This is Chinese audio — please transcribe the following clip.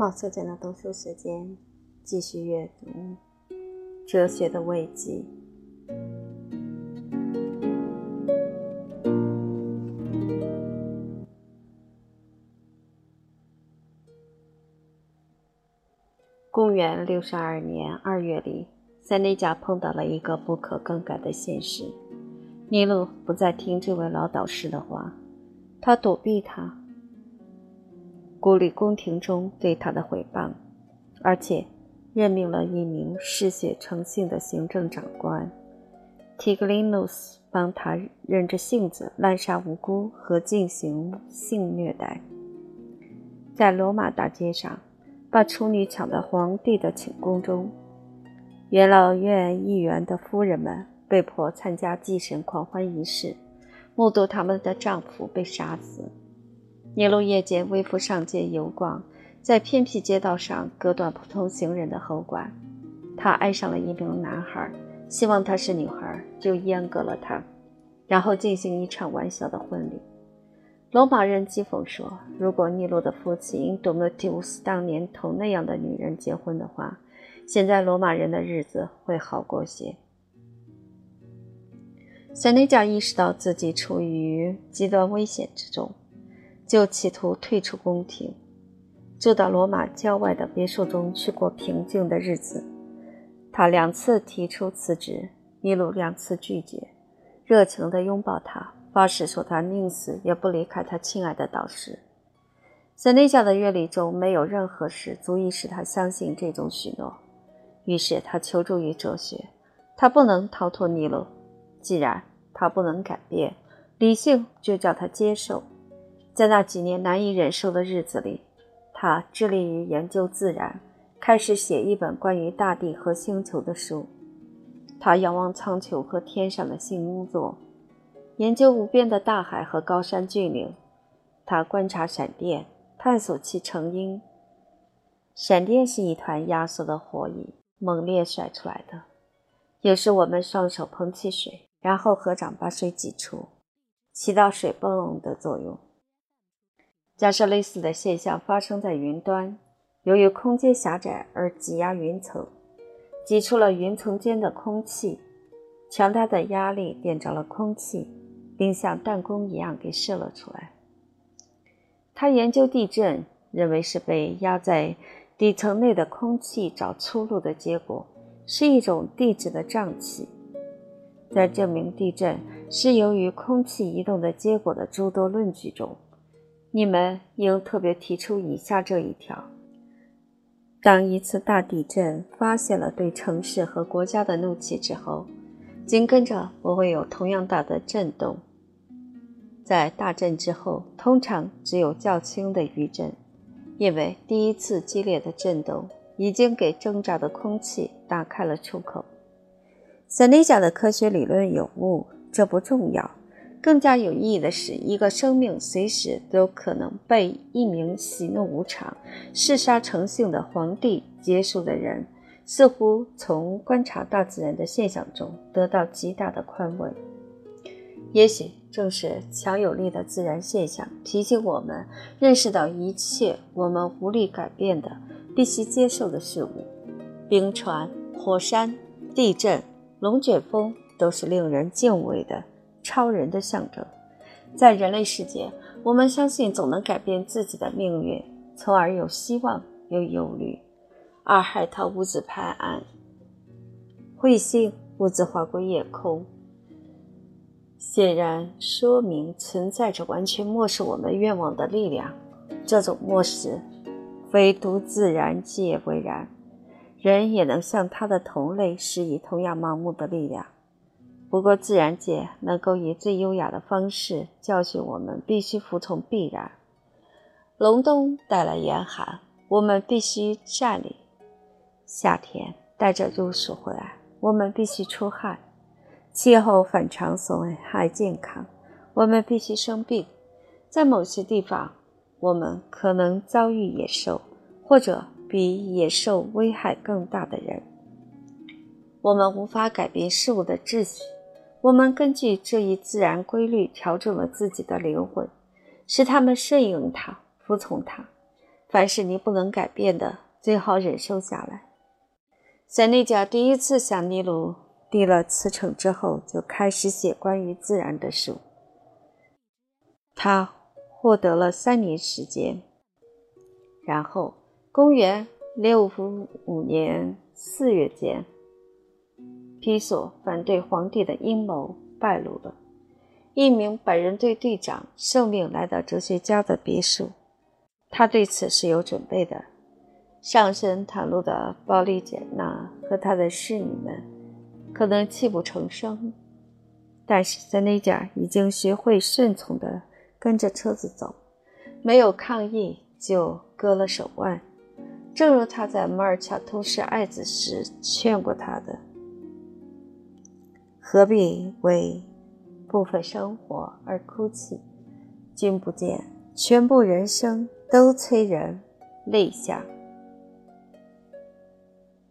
冒色间的读书时间，继续阅读《哲学的慰藉》。公元六十二年二月里，塞内加碰到了一个不可更改的现实：尼禄不再听这位老导师的话，他躲避他。孤立宫廷中对他的诽谤，而且任命了一名嗜血成性的行政长官提格林努斯，帮他任着性子滥杀无辜和进行性虐待。在罗马大街上，把处女抢到皇帝的寝宫中，元老院议员的夫人们被迫参加祭神狂欢仪式，目睹他们的丈夫被杀死。尼禄夜间微服上街游逛，在偏僻街道上割断普通行人的喉管。他爱上了一名男孩，希望她是女孩，就阉割了她，然后进行一场玩笑的婚礼。罗马人讥讽说：“如果尼禄的父亲多么丢斯当年同那样的女人结婚的话，现在罗马人的日子会好过些。”塞内加意识到自己处于极端危险之中。就企图退出宫廷，住到罗马郊外的别墅中去过平静的日子。他两次提出辞职，尼禄两次拒绝，热情地拥抱他，发誓说他宁死也不离开他亲爱的导师。塞内加的阅历中没有任何事足以使他相信这种许诺，于是他求助于哲学。他不能逃脱尼禄，既然他不能改变，理性就叫他接受。在那几年难以忍受的日子里，他致力于研究自然，开始写一本关于大地和星球的书。他仰望苍穹和天上的星座，研究无边的大海和高山峻岭。他观察闪电，探索其成因。闪电是一团压缩的火焰，猛烈甩出来的。也是我们双手捧起水，然后合掌把水挤出，起到水泵的作用。假设类似的现象发生在云端，由于空间狭窄而挤压云层，挤出了云层间的空气。强大的压力点着了空气，并像弹弓一样给射了出来。他研究地震，认为是被压在底层内的空气找出路的结果，是一种地质的胀气。在证明地震是由于空气移动的结果的诸多论据中。你们应特别提出以下这一条：当一次大地震发泄了对城市和国家的怒气之后，紧跟着不会有同样大的震动。在大震之后，通常只有较轻的余震，因为第一次激烈的震动已经给挣扎的空气打开了出口。塞内加的科学理论有误，这不重要。更加有意义的是，一个生命随时都可能被一名喜怒无常、嗜杀成性的皇帝结束的人，似乎从观察大自然的现象中得到极大的宽慰。也许正是强有力的自然现象提醒我们认识到一切我们无力改变的、必须接受的事物。冰川、火山、地震、龙卷风都是令人敬畏的。超人的象征，在人类世界，我们相信总能改变自己的命运，从而有希望，有忧虑。二海涛物质拍岸，彗星物质划过夜空，显然说明存在着完全漠视我们愿望的力量。这种漠视，非独自然界为然，人也能向他的同类施以同样盲目的力量。不过，自然界能够以最优雅的方式教训我们，必须服从必然。隆冬带来严寒，我们必须站立；夏天带着露水回来，我们必须出汗。气候反常损害健康，我们必须生病。在某些地方，我们可能遭遇野兽，或者比野兽危害更大的人。我们无法改变事物的秩序。我们根据这一自然规律调整了自己的灵魂，使他们顺应它、服从它。凡是你不能改变的，最好忍受下来。塞内加第一次向尼禄递了辞呈之后，就开始写关于自然的书。他获得了三年时间，然后公元六五五年四月间，皮索反对皇帝的阴谋败露了。一名百人队队长受命来到哲学家的别墅，他对此是有准备的。上身袒露的鲍利简娜和她的侍女们可能泣不成声，但是塞内加已经学会顺从地跟着车子走，没有抗议就割了手腕，正如他在马尔恰图示爱子时劝过他的：“何必为部分生活而哭泣？君不见，全部人生都催人泪下。”